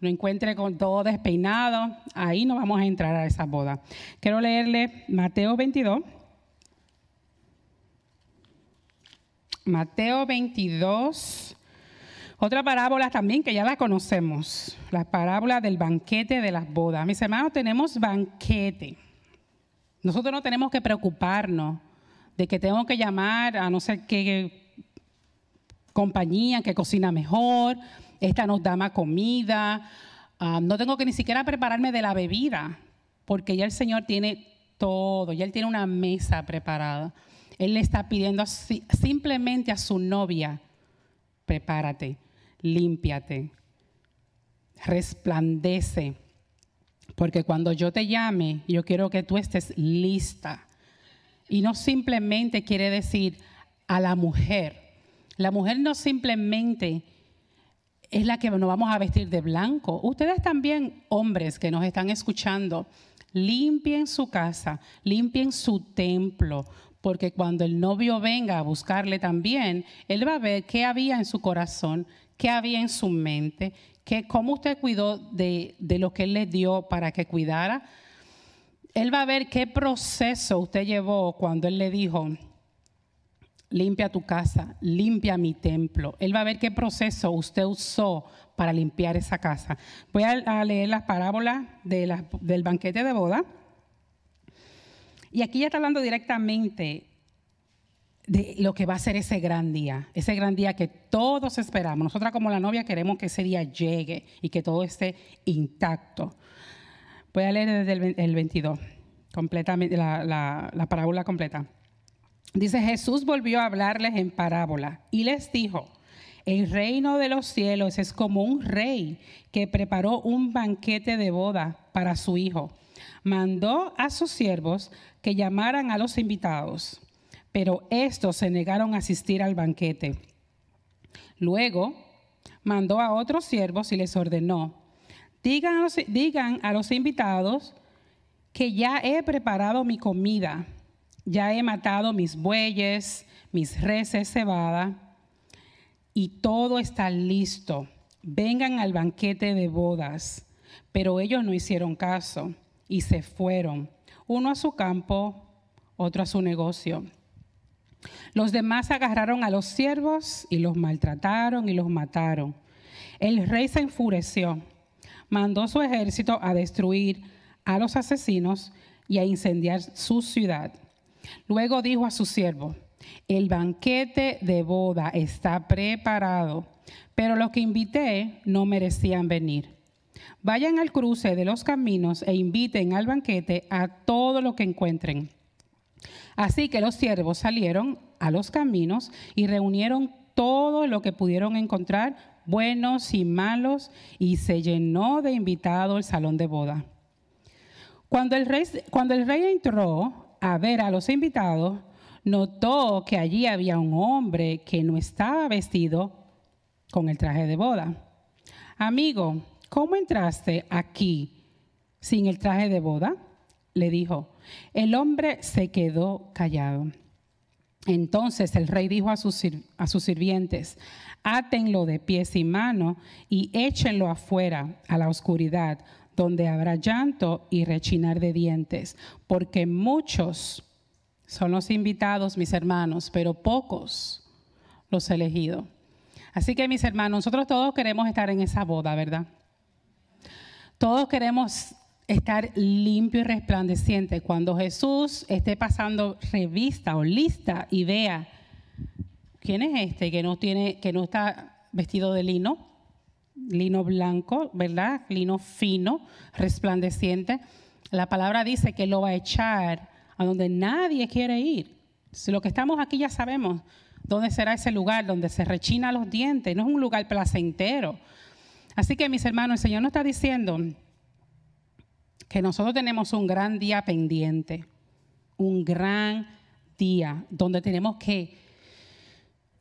nos encuentre con todo despeinado, ahí no vamos a entrar a esa boda. Quiero leerle Mateo 22. Mateo 22. Otra parábola también que ya la conocemos, la parábola del banquete de las bodas. Mis hermanos, tenemos banquete. Nosotros no tenemos que preocuparnos de que tengo que llamar a no sé qué compañía que cocina mejor, esta nos da más comida, ah, no tengo que ni siquiera prepararme de la bebida, porque ya el Señor tiene todo, ya Él tiene una mesa preparada. Él le está pidiendo simplemente a su novia, prepárate, límpiate, resplandece, porque cuando yo te llame, yo quiero que tú estés lista. Y no simplemente quiere decir a la mujer, la mujer no simplemente es la que nos vamos a vestir de blanco. Ustedes también, hombres que nos están escuchando, limpien su casa, limpien su templo, porque cuando el novio venga a buscarle también, él va a ver qué había en su corazón, qué había en su mente, qué, cómo usted cuidó de, de lo que él le dio para que cuidara. Él va a ver qué proceso usted llevó cuando él le dijo, limpia tu casa, limpia mi templo. Él va a ver qué proceso usted usó para limpiar esa casa. Voy a, leer las parábolas del banquete de boda. Y aquí ya está hablando directamente de lo que va a ser ese gran día, ese gran día que todos esperamos. Nosotras como la novia queremos que ese día llegue y que todo esté intacto. Voy a leer desde el, 22, completamente, la parábola completa. Dice, Jesús volvió a hablarles en parábola y les dijo, el reino de los cielos es como un rey que preparó un banquete de boda para su hijo. Mandó a sus siervos que llamaran a los invitados, pero estos se negaron a asistir al banquete. Luego mandó a otros siervos y les ordenó, Digan digan a los invitados que ya he preparado mi comida, ya he matado mis bueyes, mis reses cebada, y todo está listo. Vengan al banquete de bodas. Pero ellos no hicieron caso y se fueron, uno a su campo, otro a su negocio. Los demás agarraron a los siervos y los maltrataron y los mataron. El rey se enfureció, mandó su ejército a destruir a los asesinos y a incendiar su ciudad. Luego dijo a su siervo, el banquete de boda está preparado, pero los que invité no merecían venir. Vayan al cruce de los caminos e inviten al banquete a todo lo que encuentren. Así que los siervos salieron a los caminos y reunieron todo lo que pudieron encontrar, buenos y malos, y se llenó de invitados el salón de boda. Cuando el, rey, cuando el rey entró a ver a los invitados, notó que allí había un hombre que no estaba vestido con el traje de boda. Amigo, ¿cómo entraste aquí sin el traje de boda? Le dijo. El hombre se quedó callado. Entonces el rey dijo a sus, a sus sirvientes, átenlo de pies y manos y échenlo afuera a la oscuridad, donde habrá llanto y rechinar de dientes, porque muchos son los invitados, mis hermanos, pero pocos los elegidos. Así que, mis hermanos, nosotros todos queremos estar en esa boda, ¿verdad? Todos queremos estar limpio y resplandeciente cuando Jesús esté pasando revista o lista y vea quién es este que no tiene que no está vestido de lino, lino blanco, ¿verdad? Lino fino, resplandeciente. La palabra dice que lo va a echar a donde nadie quiere ir. Si lo que estamos aquí ya sabemos dónde será ese lugar donde se rechina los dientes, no es un lugar placentero. Así que mis hermanos, el Señor nos está diciendo que nosotros tenemos un gran día pendiente, un gran día donde tenemos que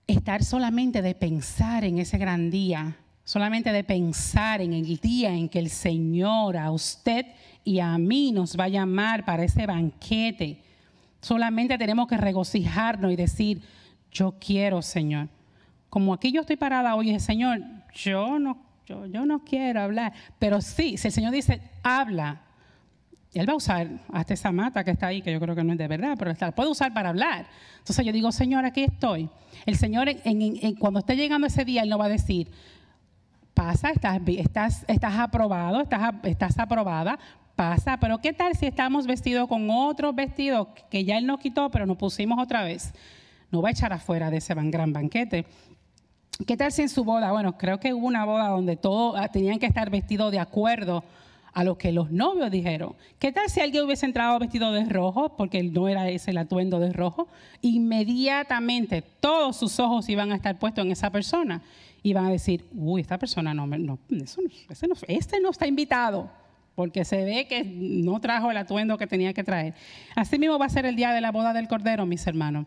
estar solamente de pensar en ese gran día, solamente de pensar en el día en que el Señor a usted y a mí nos va a llamar para ese banquete. Solamente tenemos que regocijarnos y decir, yo quiero, Señor. Como aquí yo estoy parada hoy, Señor, yo no, yo, no quiero hablar. Pero sí, si el Señor dice, habla, Él va a usar hasta esa mata que está ahí, que yo creo que no es de verdad, pero la puede usar para hablar. Entonces yo digo, Señor, aquí estoy. El Señor, cuando esté llegando ese día, Él no va a decir, pasa, estás, estás, estás aprobado, estás, estás aprobada, pasa, pero ¿qué tal si estamos vestidos con otro vestido que ya Él nos quitó, pero nos pusimos otra vez? No va a echar afuera de ese gran banquete. ¿Qué tal si en su boda? Bueno, creo que hubo una boda donde todos ah, tenían que estar vestidos de acuerdo a lo que los novios dijeron. ¿Qué tal si alguien hubiese entrado vestido de rojo, porque no era ese el atuendo de rojo? Inmediatamente todos sus ojos iban a estar puestos en esa persona. Iban a decir, uy, esta persona no, no, eso no, este no está invitado porque se ve que no trajo el atuendo que tenía que traer. Así mismo va a ser el día de la boda del Cordero, mis hermanos.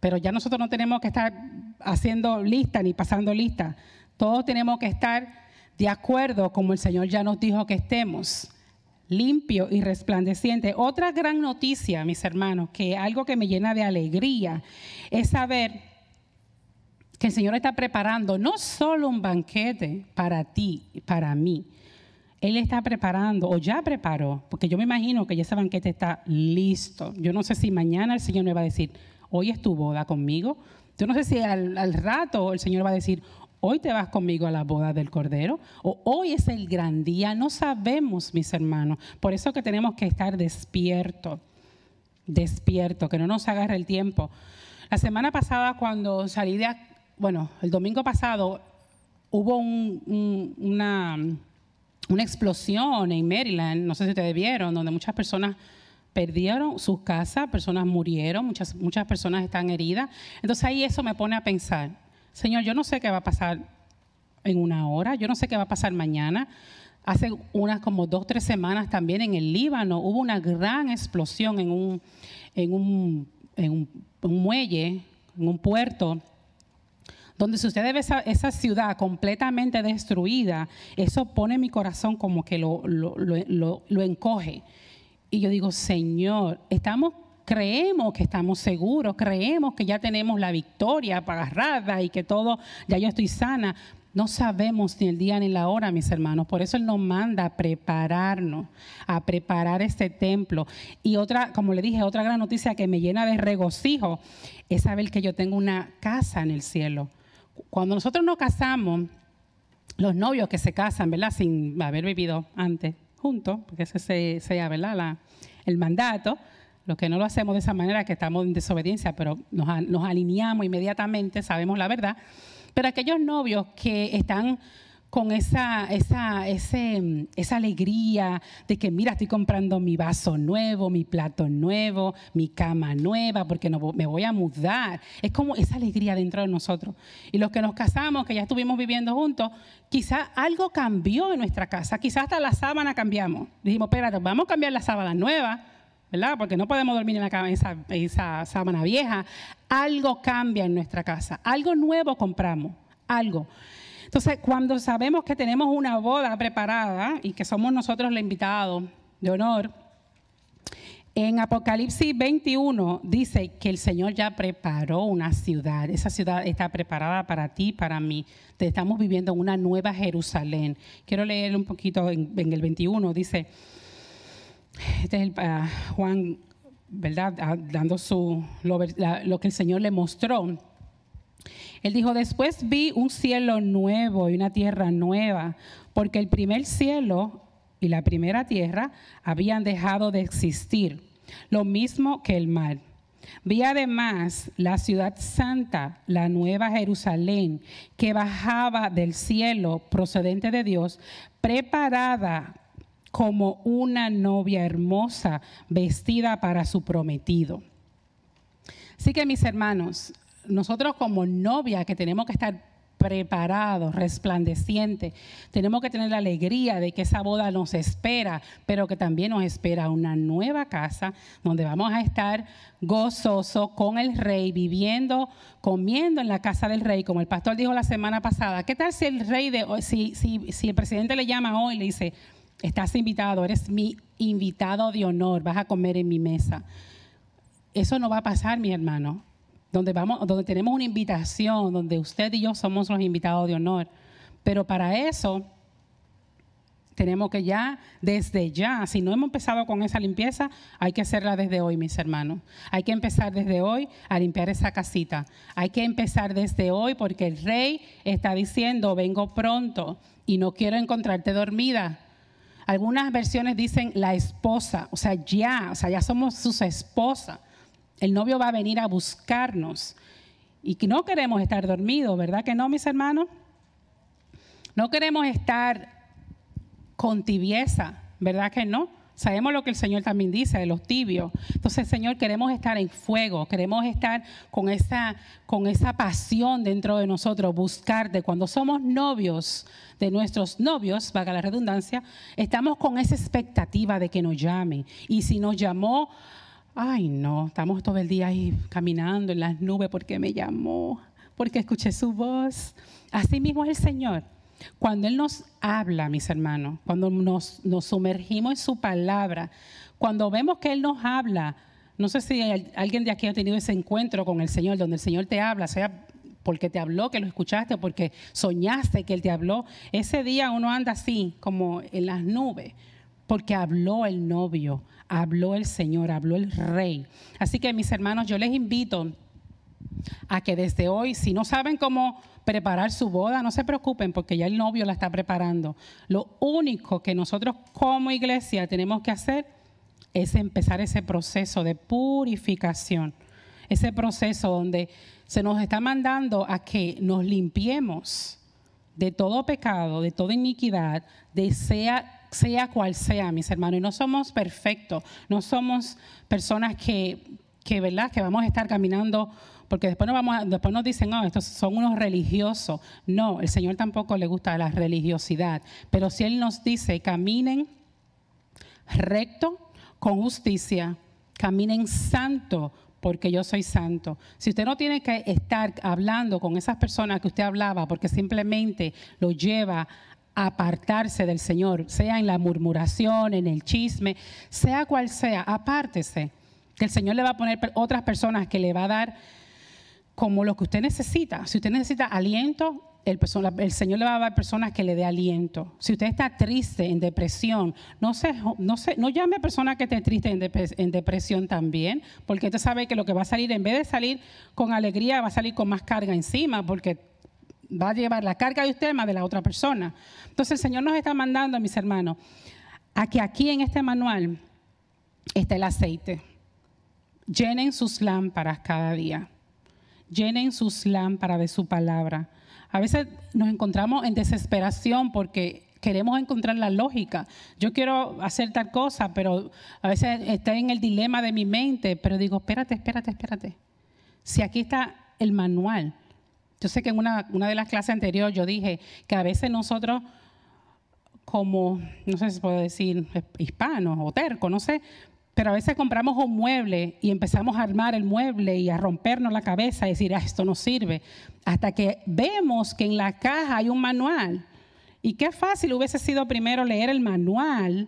Pero ya nosotros no tenemos que estar haciendo lista ni pasando lista. Todos tenemos que estar de acuerdo como el Señor ya nos dijo que estemos, limpio y resplandeciente. Otra gran noticia, mis hermanos, que algo que me llena de alegría, es saber que el Señor está preparando no solo un banquete para ti, para mí, él está preparando o ya preparó, porque yo me imagino que ya ese banquete está listo. Yo no sé si mañana el Señor me va a decir, hoy es tu boda conmigo. Yo no sé si al, rato el Señor va a decir, hoy te vas conmigo a la boda del Cordero, o hoy es el gran día. No sabemos, mis hermanos. Por eso que tenemos que estar despiertos, despierto, que no nos agarre el tiempo. La semana pasada cuando salí de, bueno, el domingo pasado hubo una una explosión en Maryland, no sé si ustedes vieron, donde muchas personas perdieron sus casas, personas murieron, muchas, muchas personas están heridas. Entonces ahí eso me pone a pensar, Señor, yo no sé qué va a pasar en una hora, yo no sé qué va a pasar mañana. Hace unas como dos, tres semanas también en el Líbano hubo una gran explosión en un, en un, en un muelle, en un puerto, donde si usted ve esa, ciudad completamente destruida, eso pone mi corazón como que lo encoge. Y yo digo, Señor, estamos creemos que estamos seguros, creemos que ya tenemos la victoria agarrada y que todo, ya yo estoy sana. No sabemos ni el día ni la hora, mis hermanos. Por eso Él nos manda a prepararnos, a preparar este templo. Y otra, como le dije, otra gran noticia que me llena de regocijo es saber que yo tengo una casa en el cielo. Cuando nosotros nos casamos, los novios que se casan, ¿verdad? Sin haber vivido antes juntos, porque ese sea. La, el mandato. Los que no lo hacemos de esa manera, que estamos en desobediencia, pero nos alineamos inmediatamente, sabemos la verdad. Pero aquellos novios que están con esa, esa, ese, esa alegría de que, mira, estoy comprando mi vaso nuevo, mi plato nuevo, mi cama nueva, porque no, me voy a mudar. Es como esa alegría dentro de nosotros. Y los que nos casamos, que ya estuvimos viviendo juntos, quizá algo cambió en nuestra casa, quizás hasta la sábana cambiamos. Dijimos, espérate, vamos a cambiar la sábana nueva ¿verdad? Porque no podemos dormir en la esa, esa sábana vieja. Algo cambia en nuestra casa, algo nuevo compramos, algo. Entonces, cuando sabemos que tenemos una boda preparada y que somos nosotros los invitados de honor, en Apocalipsis 21 dice que el Señor ya preparó una ciudad. Esa ciudad está preparada para ti, para mí. Estamos viviendo en una nueva Jerusalén. Quiero leer un poquito en, en el 21. Dice, este es el, uh, Juan, ¿verdad? Ah, dando su, lo, lo que el Señor le mostró. Él dijo, después vi un cielo nuevo y una tierra nueva, porque el primer cielo y la primera tierra habían dejado de existir, lo mismo que el mar. Vi además la ciudad santa, la nueva Jerusalén, que bajaba del cielo procedente de Dios, preparada como una novia hermosa vestida para su prometido. Así que mis hermanos, nosotros como novia que tenemos que estar preparados, resplandecientes, tenemos que tener la alegría de que esa boda nos espera, pero que también nos espera una nueva casa donde vamos a estar gozosos con el rey, viviendo, comiendo en la casa del rey, como el pastor dijo la semana pasada. ¿Qué tal si el rey de si, si, si el presidente le llama hoy y le dice, Estás invitado, eres mi invitado de honor, vas a comer en mi mesa. Eso no va a pasar, mi hermano. Donde, tenemos una invitación, donde usted y yo somos los invitados de honor. Pero para eso tenemos que ya, desde ya, si no hemos empezado con esa limpieza, hay que hacerla desde hoy, mis hermanos. Hay que empezar desde hoy a limpiar esa casita. Hay que empezar desde hoy porque el rey está diciendo, vengo pronto y no quiero encontrarte dormida. Algunas versiones dicen la esposa, o sea, ya, o sea, ya somos sus esposas. El novio va a venir a buscarnos y no queremos estar dormidos, ¿verdad que no, mis hermanos? No queremos estar con tibieza, ¿verdad que no? Sabemos lo que el Señor también dice de los tibios. Entonces, Señor, queremos estar en fuego, queremos estar con esa, con esa pasión dentro de nosotros, buscarte. Cuando somos novios de nuestros novios, vaga la redundancia, estamos con esa expectativa de que nos llame. Y si nos llamó, ay no, estamos todo el día ahí caminando en las nubes porque me llamó, porque escuché su voz. Así mismo es el Señor. Cuando Él nos habla, mis hermanos, cuando nos, sumergimos en su palabra, cuando vemos que Él nos habla, no sé si alguien de aquí ha tenido ese encuentro con el Señor, donde el Señor te habla, sea porque te habló, que lo escuchaste, porque soñaste que Él te habló. Ese día uno anda así, como en las nubes, porque habló el novio, habló el Señor, habló el Rey. Así que mis hermanos, yo les invito a que desde hoy, si no saben cómo preparar su boda, no se preocupen porque ya el novio la está preparando. Lo único que nosotros como iglesia tenemos que hacer es empezar ese proceso de purificación, ese proceso donde se nos está mandando a que nos limpiemos de todo pecado, de toda iniquidad, de sea, sea cual sea, mis hermanos. Y no somos perfectos, no somos personas que, que, ¿verdad? que vamos a estar caminando porque después nos, vamos después nos dicen, no, estos son unos religiosos. No, el Señor tampoco le gusta la religiosidad, pero si Él nos dice, caminen recto, con justicia, caminen santo, porque yo soy santo. Si usted no tiene que estar hablando con esas personas que usted hablaba, porque simplemente lo lleva a apartarse del Señor, sea en la murmuración, en el chisme, sea cual sea, apártese. Que el Señor le va a poner otras personas que le va a dar como lo que usted necesita. Si usted necesita aliento, el, Señor le va a dar personas que le dé aliento. Si usted está triste, en depresión, no, se, no, no llame a personas que estén tristes en, depresión también, porque usted sabe que lo que va a salir, en vez de salir con alegría, va a salir con más carga encima, porque va a llevar la carga de usted más de la otra persona. Entonces el Señor nos está mandando, mis hermanos, a que aquí en este manual está el aceite. Llenen sus lámparas cada día. Llenen sus lámparas de su palabra. A veces nos encontramos en desesperación porque queremos encontrar la lógica. Yo quiero hacer tal cosa, pero a veces está en el dilema de mi mente, pero digo, espérate, espérate, espérate. Si aquí está el manual. Yo sé que en una, una de las clases anteriores yo dije que a veces nosotros como, no sé si se puede decir, hispanos o tercos, no sé, pero a veces compramos un mueble y empezamos a armar el mueble y a rompernos la cabeza y decir, ah, esto no sirve. Hasta que vemos que en la caja hay un manual. Y qué fácil hubiese sido primero leer el manual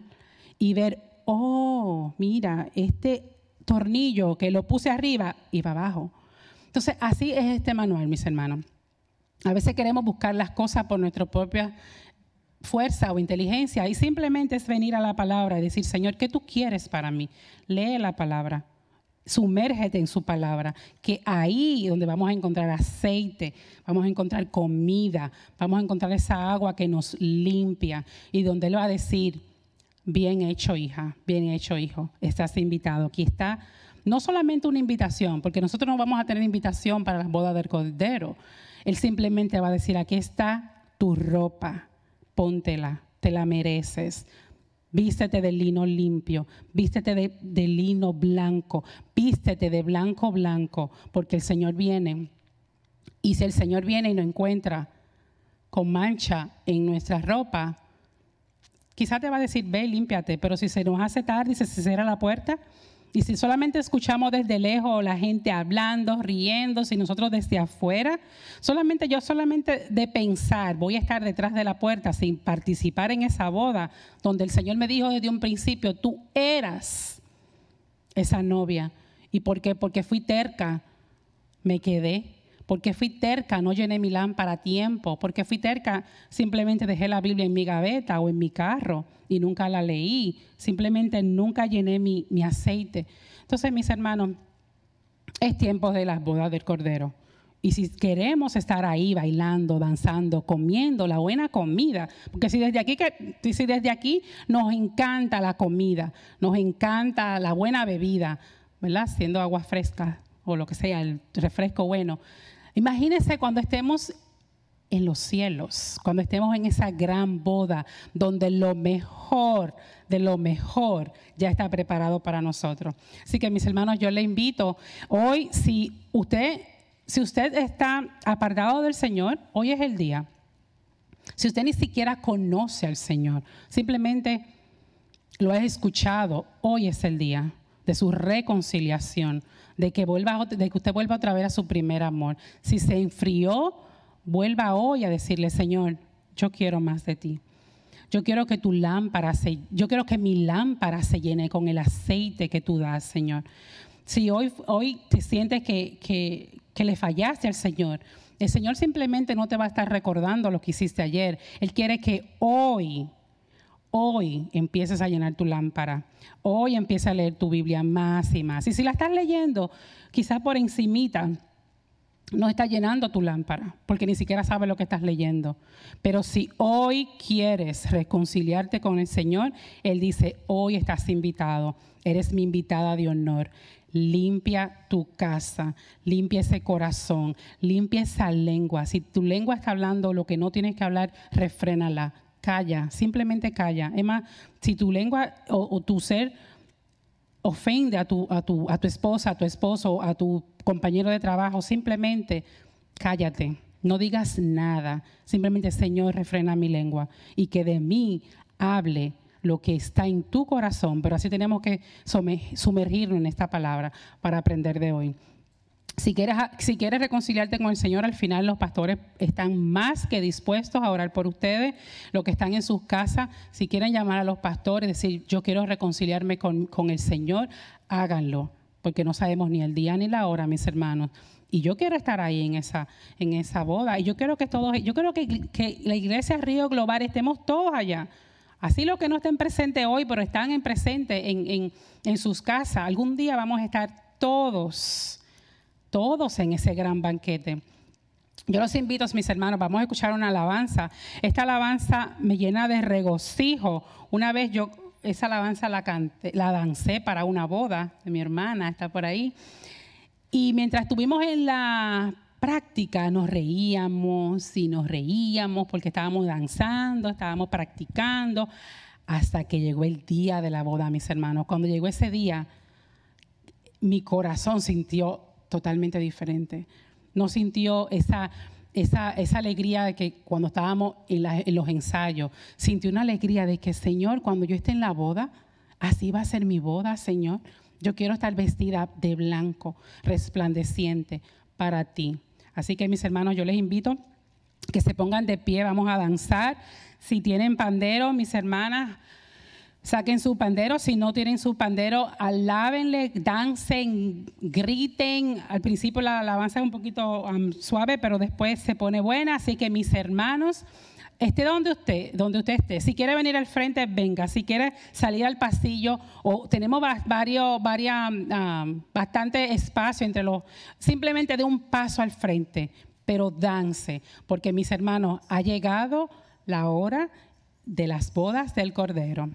y ver, oh, mira, este tornillo que lo puse arriba va abajo. Entonces, así es este manual, mis hermanos. A veces queremos buscar las cosas por nuestra propia fuerza o inteligencia y simplemente es venir a la palabra y decir, Señor, ¿qué tú quieres para mí? Lee la palabra, sumérgete en su palabra, que ahí donde vamos a encontrar aceite, vamos a encontrar comida, vamos a encontrar esa agua que nos limpia y donde Él va a decir, bien hecho hija, bien hecho hijo, estás invitado. Aquí está no solamente una invitación, porque nosotros no vamos a tener invitación para las bodas del Cordero. Él simplemente va a decir, aquí está tu ropa, póntela, te la mereces. Vístete de lino limpio, vístete de, lino blanco, vístete de blanco blanco, porque el Señor viene. Y si el Señor viene y nos encuentra con mancha en nuestra ropa, quizá te va a decir, ve, límpiate, pero si se nos hace tarde y se cierra la puerta, y si solamente escuchamos desde lejos la gente hablando, riendo, si nosotros desde afuera, solamente yo solamente de pensar, voy a estar detrás de la puerta sin participar en esa boda, donde el Señor me dijo desde un principio, tú eras esa novia. ¿Y por qué? Porque fui terca, me quedé. Porque fui terca, no llené mi lámpara a tiempo. Porque fui terca, simplemente dejé la Biblia en mi gaveta o en mi carro y nunca la leí. Simplemente nunca llené mi, aceite. Entonces, mis hermanos, es tiempo de las bodas del Cordero. Y si queremos estar ahí bailando, danzando, comiendo la buena comida, porque si desde aquí, si desde aquí nos encanta la comida, nos encanta la buena bebida, ¿verdad? Siendo agua fresca o lo que sea, el refresco bueno. Imagínense cuando estemos en los cielos, cuando estemos en esa gran boda donde lo mejor de lo mejor ya está preparado para nosotros. Así que mis hermanos, yo le invito hoy si usted si usted está apartado del Señor, hoy es el día. Si usted ni siquiera conoce al Señor, simplemente lo ha escuchado, hoy es el día de su reconciliación, de que, vuelva, de que usted vuelva otra vez a su primer amor. Si se enfrió, vuelva hoy a decirle, Señor, yo quiero más de ti. Yo quiero que tu lámpara se, yo quiero que mi lámpara se llene con el aceite que tú das, Señor. Si hoy, hoy te sientes que, que, que le fallaste al Señor, el Señor simplemente no te va a estar recordando lo que hiciste ayer. Él quiere que hoy, hoy empieces a llenar tu lámpara. Hoy empieza a leer tu Biblia más y más. Y si la estás leyendo, quizás por encimita, no está llenando tu lámpara, porque ni siquiera sabes lo que estás leyendo. Pero si hoy quieres reconciliarte con el Señor, Él dice, hoy estás invitado, eres mi invitada de honor. Limpia tu casa, limpia ese corazón, limpia esa lengua. Si tu lengua está hablando lo que no tienes que hablar, refrénala, calla, simplemente calla. Es más, si tu lengua o, tu ser ofende a tu, a, tu, a tu esposa, a tu esposo, a tu compañero de trabajo, simplemente cállate, no digas nada, simplemente Señor, refrena mi lengua y que de mí hable lo que está en tu corazón, pero así tenemos que sumergirnos en esta palabra para aprender de hoy. Si quieres, si quieres reconciliarte con el Señor, al final los pastores están más que dispuestos a orar por ustedes, los que están en sus casas. Si quieren llamar a los pastores, decir, yo quiero reconciliarme con, el Señor, háganlo, porque no sabemos ni el día ni la hora, mis hermanos. Y yo quiero estar ahí en esa, en esa boda. Y yo quiero que todos, yo quiero que, la iglesia Río Global estemos todos allá. Así los que no estén presentes hoy, pero están en presente en, en, en sus casas, algún día vamos a estar todos todos en ese gran banquete. Yo los invito, mis hermanos, vamos a escuchar una alabanza. Esta alabanza me llena de regocijo. Una vez yo esa alabanza la, canté, la dancé para una boda de mi hermana, está por ahí. Y mientras estuvimos en la práctica, nos reíamos y nos reíamos porque estábamos danzando, estábamos practicando, hasta que llegó el día de la boda, mis hermanos. Cuando llegó ese día, mi corazón sintió totalmente diferente. No sintió esa, esa, esa alegría de que cuando estábamos en, en, los ensayos, sintió una alegría de que, Señor, cuando yo esté en la boda, así va a ser mi boda, Señor. Yo quiero estar vestida de blanco, resplandeciente para ti. Así que mis hermanos, yo les invito que se pongan de pie, vamos a danzar. Si tienen pandero, mis hermanas, Saquen su pandero, si no tienen su pandero, alábenle, dancen, griten. Al principio la alabanza es un poquito um, suave, pero después se pone buena. Así que mis hermanos, esté donde usted, donde usted esté. Si quiere venir al frente, venga. Si quiere salir al pasillo, o tenemos varios, varias, um, bastante espacio entre los, simplemente de un paso al frente, pero dance, porque mis hermanos, ha llegado la hora de las bodas del Cordero.